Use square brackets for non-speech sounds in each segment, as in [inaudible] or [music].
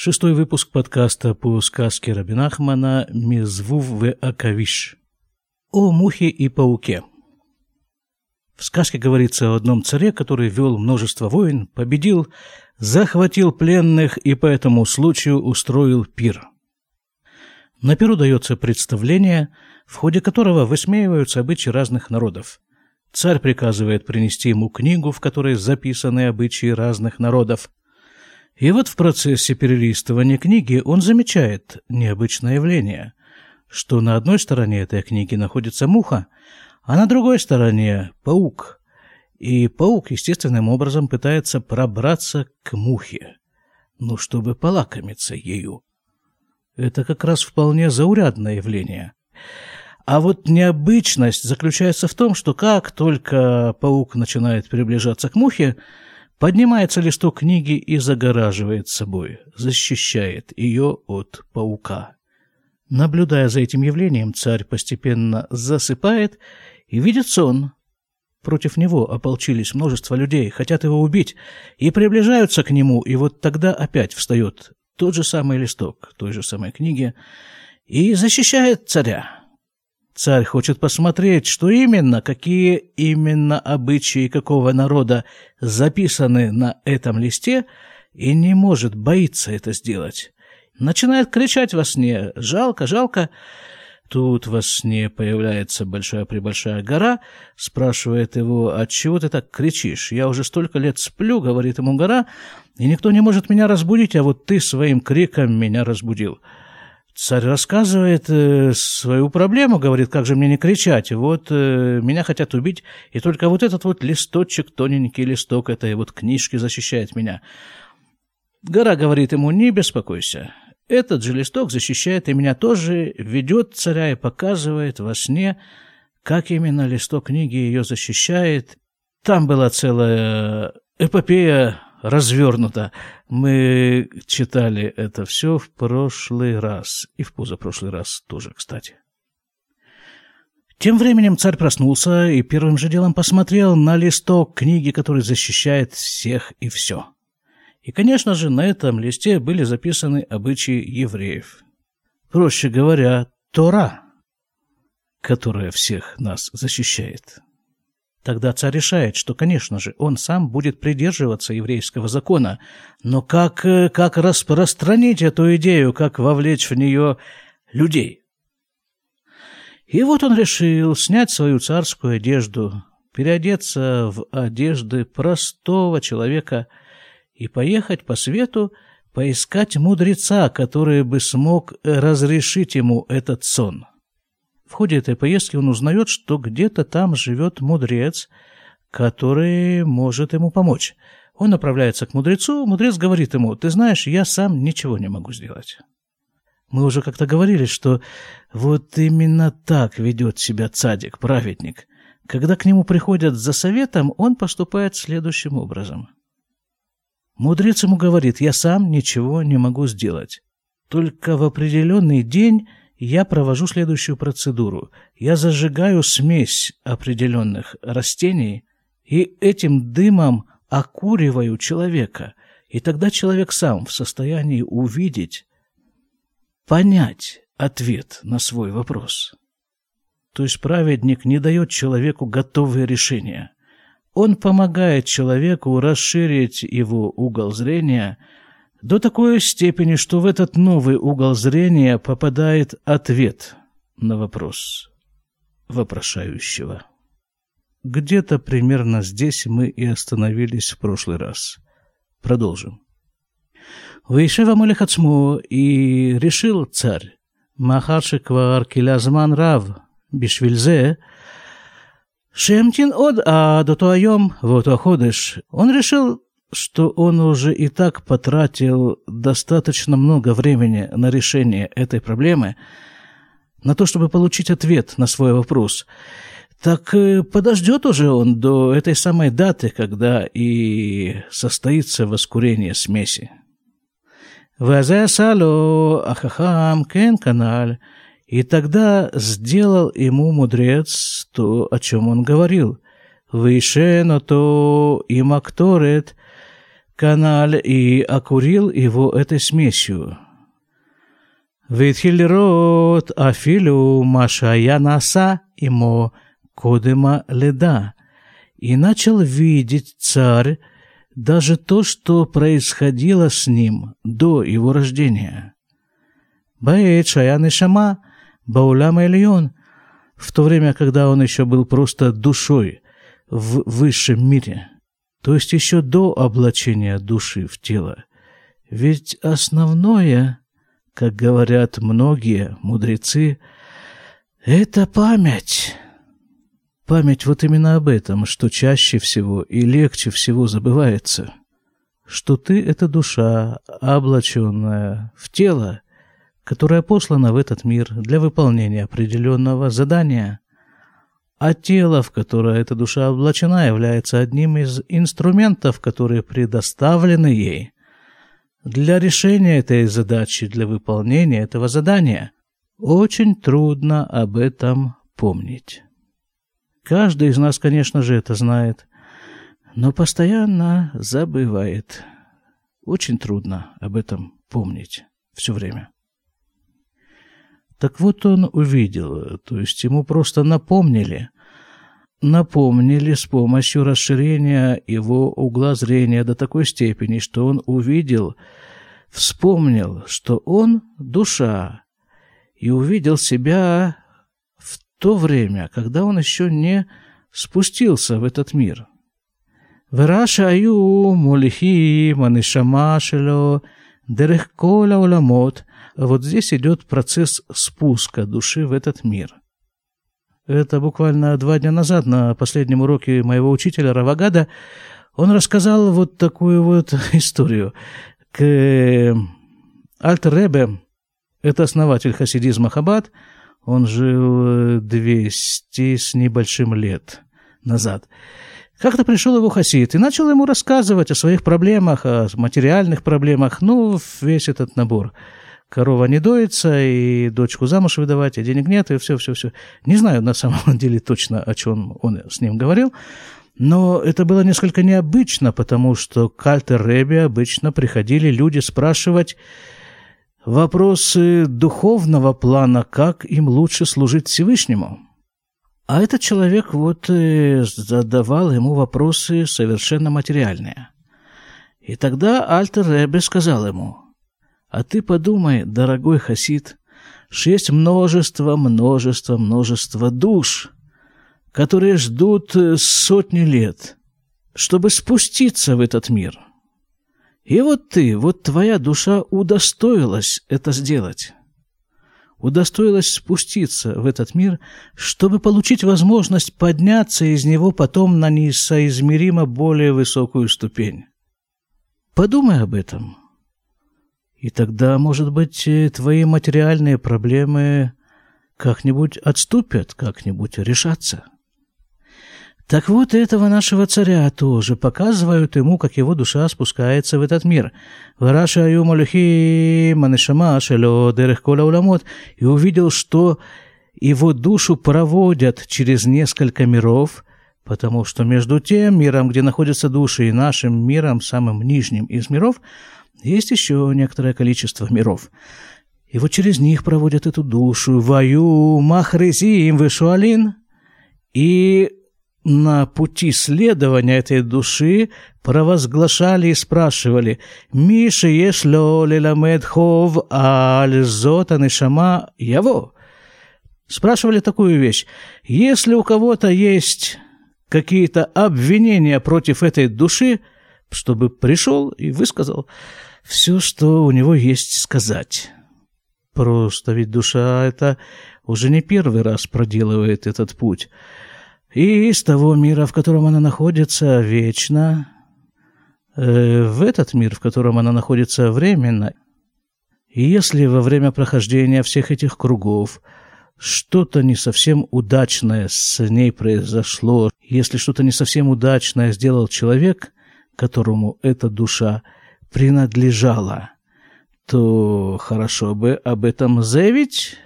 Шестой выпуск подкаста по сказке Рабинахмана «Мезвув в Акавиш» о мухе и пауке. В сказке говорится о одном царе, который вел множество войн, победил, захватил пленных и по этому случаю устроил пир. На пиру дается представление, в ходе которого высмеиваются обычаи разных народов. Царь приказывает принести ему книгу, в которой записаны обычаи разных народов. И вот в процессе перелистывания книги он замечает необычное явление, что на одной стороне этой книги находится муха, а на другой стороне паук. И паук естественным образом пытается пробраться к мухе, ну, чтобы полакомиться ею. Это как раз вполне заурядное явление. А вот необычность заключается в том, что как только паук начинает приближаться к мухе, Поднимается листок книги и загораживает собой, защищает ее от паука. Наблюдая за этим явлением, царь постепенно засыпает и видит сон. Против него ополчились множество людей, хотят его убить, и приближаются к нему, и вот тогда опять встает тот же самый листок той же самой книги и защищает царя. Царь хочет посмотреть, что именно, какие именно обычаи какого народа записаны на этом листе, и не может, боится это сделать. Начинает кричать во сне «Жалко, жалко!» Тут во сне появляется большая-пребольшая гора, спрашивает его, «От чего ты так кричишь? Я уже столько лет сплю», — говорит ему гора, «и никто не может меня разбудить, а вот ты своим криком меня разбудил». Царь рассказывает э, свою проблему, говорит, как же мне не кричать. Вот э, меня хотят убить, и только вот этот вот листочек, тоненький листок этой вот книжки защищает меня. Гора говорит ему, не беспокойся. Этот же листок защищает и меня тоже, ведет царя и показывает во сне, как именно листок книги ее защищает. Там была целая эпопея развернуто. Мы читали это все в прошлый раз. И в позапрошлый раз тоже, кстати. Тем временем царь проснулся и первым же делом посмотрел на листок книги, который защищает всех и все. И, конечно же, на этом листе были записаны обычаи евреев. Проще говоря, Тора, которая всех нас защищает. Тогда царь решает, что, конечно же, он сам будет придерживаться еврейского закона, но как, э, как распространить эту идею, как вовлечь в нее людей? И вот он решил снять свою царскую одежду, переодеться в одежды простого человека и поехать по свету, поискать мудреца, который бы смог разрешить ему этот сон. В ходе этой поездки он узнает, что где-то там живет мудрец, который может ему помочь. Он направляется к мудрецу, мудрец говорит ему, «Ты знаешь, я сам ничего не могу сделать». Мы уже как-то говорили, что вот именно так ведет себя цадик, праведник. Когда к нему приходят за советом, он поступает следующим образом. Мудрец ему говорит, я сам ничего не могу сделать. Только в определенный день я провожу следующую процедуру. Я зажигаю смесь определенных растений и этим дымом окуриваю человека. И тогда человек сам в состоянии увидеть, понять ответ на свой вопрос. То есть праведник не дает человеку готовые решения. Он помогает человеку расширить его угол зрения – до такой степени, что в этот новый угол зрения попадает ответ на вопрос вопрошающего. Где-то примерно здесь мы и остановились в прошлый раз. Продолжим. Вейшева Молехацмо и решил царь, Махарши квар килязман рав, бишвильзе, шемтин од а до тоайом вот ходыш. Он решил что он уже и так потратил достаточно много времени на решение этой проблемы, на то, чтобы получить ответ на свой вопрос, так э, подождет уже он до этой самой даты, когда и состоится воскурение смеси. Вазасало ахахам кен каналь. И тогда сделал ему мудрец то, о чем он говорил. Выше, но то им акторет – каналь и окурил его этой смесью. Витхилерот афилю машая наса ему кодема леда. И начал видеть царь даже то, что происходило с ним до его рождения. Баэт Шаян Шама, Баулям Эльон, в то время, когда он еще был просто душой в высшем мире – то есть еще до облачения души в тело. Ведь основное, как говорят многие мудрецы, это память. Память вот именно об этом, что чаще всего и легче всего забывается, что ты — это душа, облаченная в тело, которая послана в этот мир для выполнения определенного задания, а тело, в которое эта душа облачена, является одним из инструментов, которые предоставлены ей для решения этой задачи, для выполнения этого задания. Очень трудно об этом помнить. Каждый из нас, конечно же, это знает, но постоянно забывает. Очень трудно об этом помнить все время. Так вот он увидел, то есть ему просто напомнили, напомнили с помощью расширения его угла зрения до такой степени, что он увидел, вспомнил, что он душа, и увидел себя то время, когда он еще не спустился в этот мир. וראש היו מוליכים הנשמה שלו דרך כל העולמות. вот здесь идет процесс спуска души в этот мир. Это буквально два дня назад на последнем уроке моего учителя Равагада он рассказал вот такую вот [laughs] историю. К Альтер Ребе, это основатель хасидизма Хаббат, он жил 200 с небольшим лет назад. Как-то пришел его хасид и начал ему рассказывать о своих проблемах, о материальных проблемах, ну, весь этот набор. Корова не доится, и дочку замуж выдавать, и денег нет, и все-все-все. Не знаю на самом [laughs] деле точно, о чем он с ним говорил, но это было несколько необычно, потому что к Альтер Ребе обычно приходили люди спрашивать, вопросы духовного плана, как им лучше служить Всевышнему. А этот человек вот э, задавал ему вопросы совершенно материальные. И тогда Альтер Ребе сказал ему, «А ты подумай, дорогой хасид, что есть множество, множество, множество душ, которые ждут э, сотни лет, чтобы спуститься в этот мир». И вот ты, вот твоя душа удостоилась это сделать. Удостоилась спуститься в этот мир, чтобы получить возможность подняться из него потом на несоизмеримо более высокую ступень. Подумай об этом. И тогда, может быть, твои материальные проблемы как-нибудь отступят, как-нибудь решатся. Так вот, этого нашего царя тоже показывают ему, как его душа спускается в этот мир. Вараша Юмалюхи Манешама Шело Дерех Уламот и увидел, что его душу проводят через несколько миров, потому что между тем миром, где находятся души, и нашим миром, самым нижним из миров, есть еще некоторое количество миров. И вот через них проводят эту душу. Ваю Махрезим Вишуалин. И на пути следования этой души провозглашали и спрашивали «Миша ешло лиламед хов аль нишама яво?» Спрашивали такую вещь. Если у кого-то есть какие-то обвинения против этой души, чтобы пришел и высказал все, что у него есть сказать. Просто ведь душа это уже не первый раз проделывает этот путь – и из того мира, в котором она находится вечно, э, в этот мир, в котором она находится временно. И если во время прохождения всех этих кругов что-то не совсем удачное с ней произошло, если что-то не совсем удачное сделал человек, которому эта душа принадлежала, то хорошо бы об этом заявить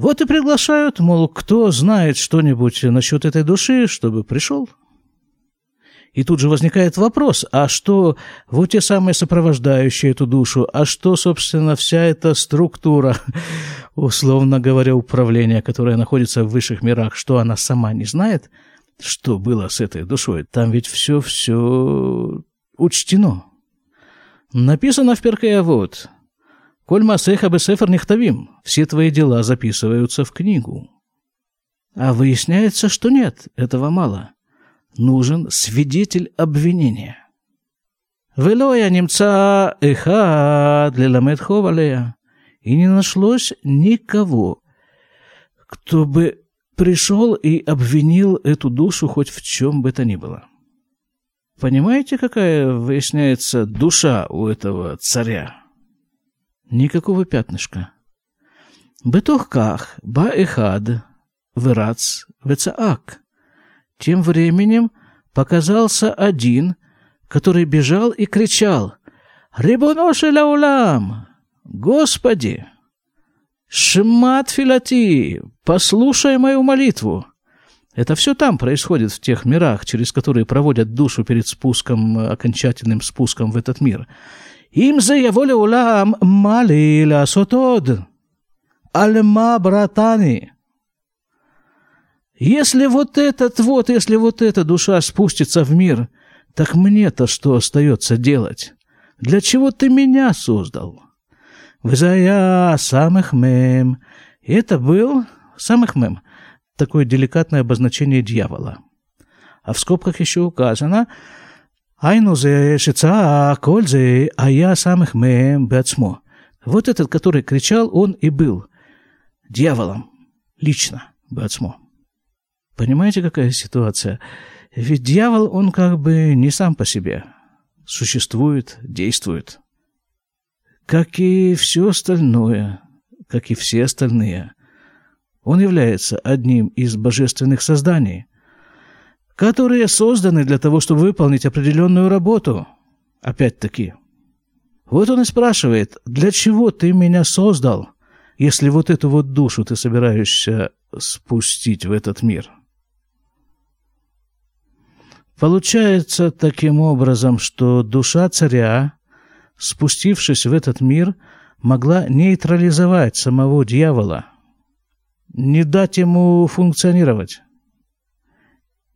вот и приглашают, мол, кто знает что-нибудь насчет этой души, чтобы пришел. И тут же возникает вопрос, а что вот те самые сопровождающие эту душу, а что, собственно, вся эта структура, [laughs] условно говоря, управления, которая находится в высших мирах, что она сама не знает, что было с этой душой? Там ведь все-все учтено. Написано в Перкея вот. «Коль масеха бесефер нехтавим» – все твои дела записываются в книгу. А выясняется, что нет, этого мало – нужен свидетель обвинения. Велоя немца эхад леламед ховалея. И не нашлось никого, кто бы пришел и обвинил эту душу хоть в чем бы то ни было. Понимаете, какая выясняется душа у этого царя? Никакого пятнышка. Бетохках ба эхад вирац вецаак. Тем временем показался один, который бежал и кричал «Рибуноши лаулам! Господи! Шмат филати! Послушай мою молитву!» Это все там происходит, в тех мирах, через которые проводят душу перед спуском, окончательным спуском в этот мир. «Им за его улам мали ла сотод! Альма братани!» Если вот этот вот, если вот эта душа спустится в мир, так мне-то что остается делать? Для чего ты меня создал? Вызая самых мем. Это был самых мем. Такое деликатное обозначение дьявола. А в скобках еще указано «Айну зе шица коль зе, а я самых мем бецмо». Вот этот, который кричал, он и был дьяволом лично бецмо. Понимаете, какая ситуация? Ведь дьявол, он как бы не сам по себе. Существует, действует. Как и все остальное, как и все остальные. Он является одним из божественных созданий, которые созданы для того, чтобы выполнить определенную работу. Опять-таки. Вот он и спрашивает, для чего ты меня создал, если вот эту вот душу ты собираешься спустить в этот мир?» Получается таким образом, что душа царя, спустившись в этот мир, могла нейтрализовать самого дьявола, не дать ему функционировать.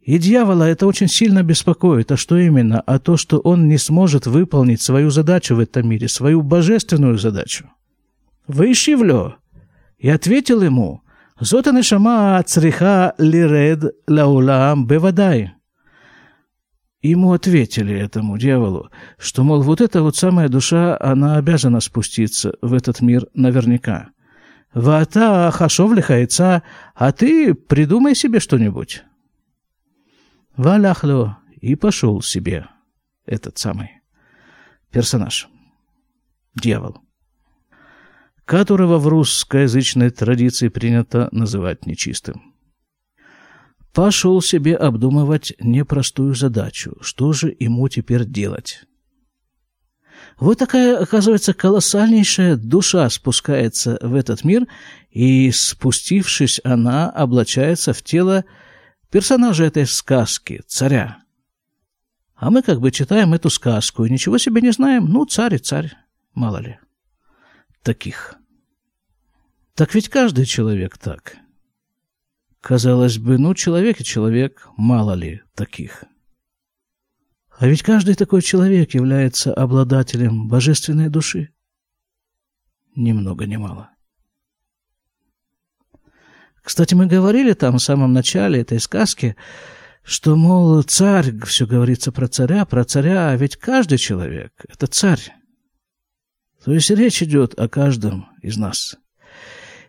И дьявола это очень сильно беспокоит. А что именно? А то, что он не сможет выполнить свою задачу в этом мире, свою божественную задачу. Выщивлю. И ответил ему, «Зота нешама цриха лиред лаулам бевадай». Ему ответили, этому дьяволу, что, мол, вот эта вот самая душа, она обязана спуститься в этот мир наверняка. Вата хашов лихайца, а ты придумай себе что-нибудь. Валяхло и пошел себе этот самый персонаж, дьявол, которого в русскоязычной традиции принято называть нечистым пошел себе обдумывать непростую задачу. Что же ему теперь делать? Вот такая, оказывается, колоссальнейшая душа спускается в этот мир, и, спустившись, она облачается в тело персонажа этой сказки, царя. А мы как бы читаем эту сказку и ничего себе не знаем. Ну, царь и царь, мало ли. Таких. Так ведь каждый человек так. Казалось бы, ну, человек и человек, мало ли таких. А ведь каждый такой человек является обладателем божественной души. Ни много ни мало. Кстати, мы говорили там в самом начале этой сказки, что, мол, царь, все говорится про царя, про царя, а ведь каждый человек – это царь. То есть речь идет о каждом из нас –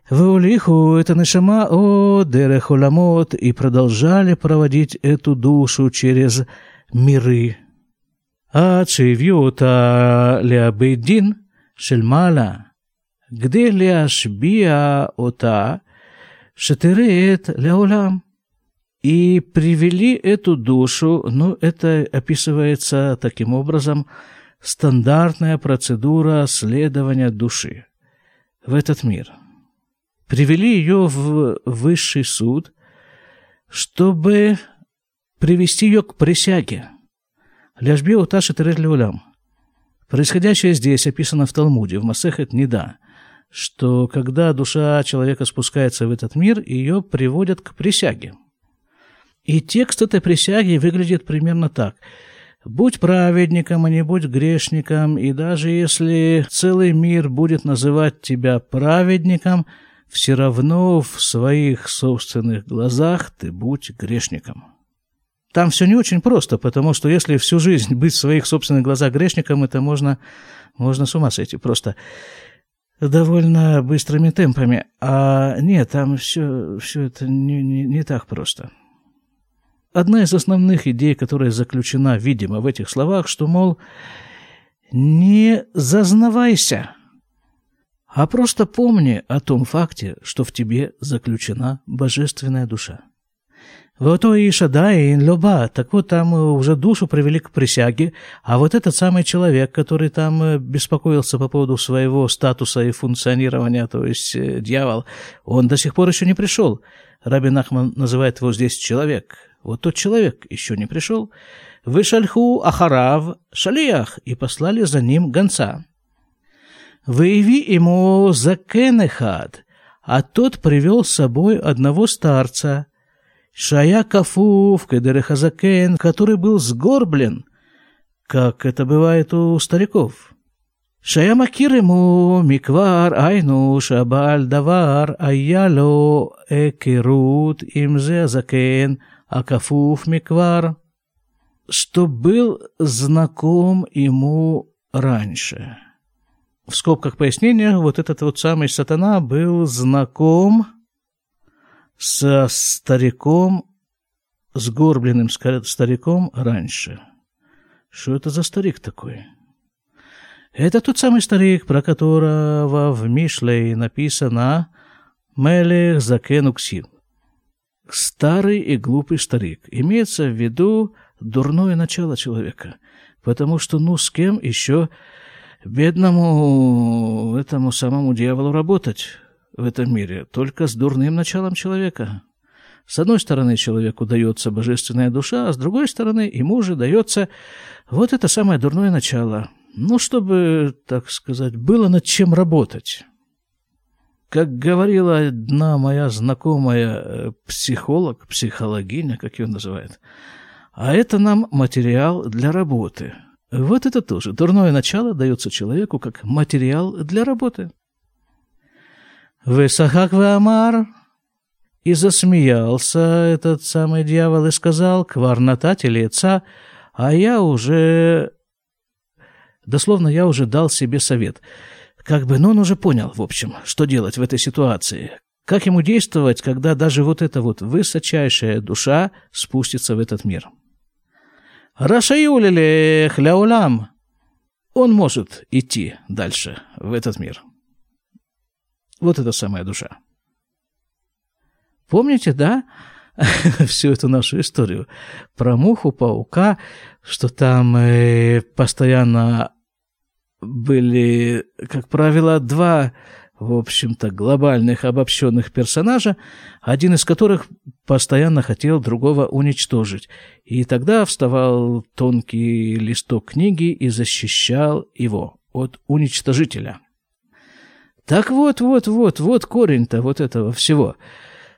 Ваулиху это нашама о дерехуламот и продолжали проводить эту душу через миры. А чивьюта лябейдин шельмала, где ляшбия ота шатереет ляулам. И привели эту душу, ну это описывается таким образом, стандартная процедура следования души в этот мир – привели ее в высший суд, чтобы привести ее к присяге. Ляжбеу Таши Терезлеулям. Происходящее здесь описано в Талмуде, в Масехет Неда, что когда душа человека спускается в этот мир, ее приводят к присяге. И текст этой присяги выглядит примерно так. «Будь праведником, а не будь грешником, и даже если целый мир будет называть тебя праведником, все равно в своих собственных глазах ты будь грешником». Там все не очень просто, потому что если всю жизнь быть в своих собственных глазах грешником, это можно, можно с ума сойти просто довольно быстрыми темпами. А нет, там все, все это не, не, не так просто. Одна из основных идей, которая заключена, видимо, в этих словах, что, мол, не зазнавайся, а просто помни о том факте, что в тебе заключена божественная душа. Вот и Шадай, и Лоба, так вот там уже душу привели к присяге, а вот этот самый человек, который там э, беспокоился по поводу своего статуса и функционирования, то есть э, дьявол, он до сих пор еще не пришел. Раби Нахман называет его здесь человек. Вот тот человек еще не пришел. Вышальху Ахарав Шалиях и послали за ним гонца. Выяви ему закенехад, а тот привел с собой одного старца – Шая Кафув, Кедерехазакен, который был сгорблен, как это бывает у стариков. Шая Макир ему Миквар Айну Шабаль Давар Айяло Экерут Имзе Закен Акафув Миквар, что был знаком ему раньше. В скобках пояснения, вот этот вот самый сатана был знаком со стариком, сгорбленным стариком раньше. Что это за старик такой? Это тот самый старик, про которого в Мишлей написано «Мелех закен уксин». Старый и глупый старик. Имеется в виду дурное начало человека. Потому что, ну, с кем еще бедному этому самому дьяволу работать? в этом мире только с дурным началом человека. С одной стороны, человеку дается божественная душа, а с другой стороны, ему же дается вот это самое дурное начало. Ну, чтобы, так сказать, было над чем работать. Как говорила одна моя знакомая э, психолог, психологиня, как ее называют, а это нам материал для работы. Вот это тоже. Дурное начало дается человеку как материал для работы. Высахак Веамар. И засмеялся этот самый дьявол и сказал, кварнатать или отца, а я уже... Дословно, я уже дал себе совет. Как бы, но он уже понял, в общем, что делать в этой ситуации. Как ему действовать, когда даже вот эта вот высочайшая душа спустится в этот мир. Рашаюлили хляулам. Он может идти дальше в этот мир. Вот эта самая душа. Помните, да, [laughs] всю эту нашу историю про муху, паука, что там э, постоянно были, как правило, два, в общем-то, глобальных обобщенных персонажа, один из которых постоянно хотел другого уничтожить. И тогда вставал тонкий листок книги и защищал его от уничтожителя – так вот, вот, вот, вот корень-то вот этого всего.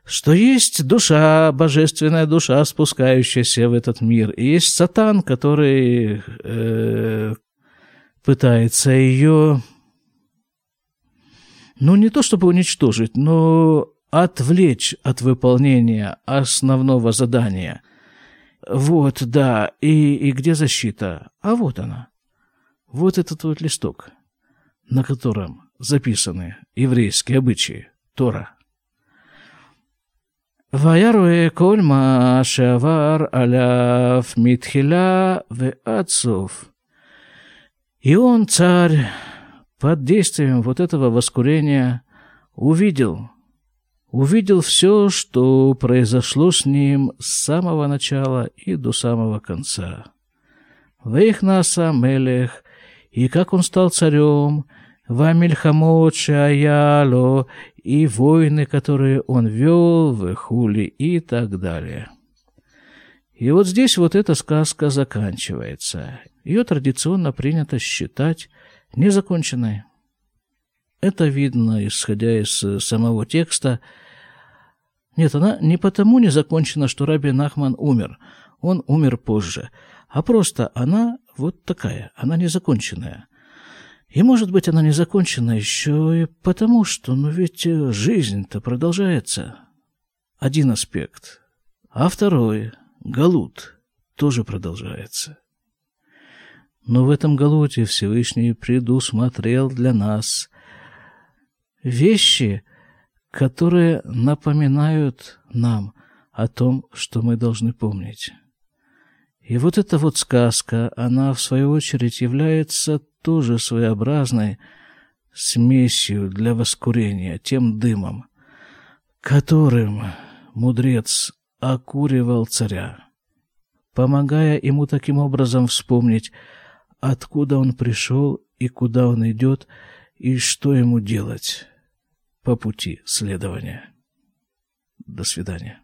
Что есть душа, божественная душа, спускающаяся в этот мир. И есть сатан, который э, пытается ее, ну, не то чтобы уничтожить, но отвлечь от выполнения основного задания. Вот, да, и, и где защита? А вот она. Вот этот вот листок, на котором записаны еврейские обычаи, Тора. ויראה כל מה שעבר עליו מתחילה ועד סוף. И он, царь, под действием вот этого воскурения увидел, увидел все, что произошло с ним с самого начала и до самого конца. Вейхнаса Мелех, и как он стал царем, Вамильхамот Шаяло и войны, которые он вел в Хули и так далее. И вот здесь вот эта сказка заканчивается. Ее традиционно принято считать незаконченной. Это видно, исходя из самого текста. Нет, она не потому не закончена, что Раби Нахман умер. Он умер позже. А просто она вот такая, она незаконченная. И, может быть, она незакончена еще и потому, что, ну ведь жизнь-то продолжается. Один аспект. А второй, Галут, тоже продолжается. Но в этом Галуте Всевышний предусмотрел для нас вещи, которые напоминают нам о том, что мы должны помнить. И вот эта вот сказка, она в свою очередь является тоже своеобразной смесью для воскурения, тем дымом, которым мудрец окуривал царя, помогая ему таким образом вспомнить, откуда он пришел и куда он идет, и что ему делать по пути следования. До свидания.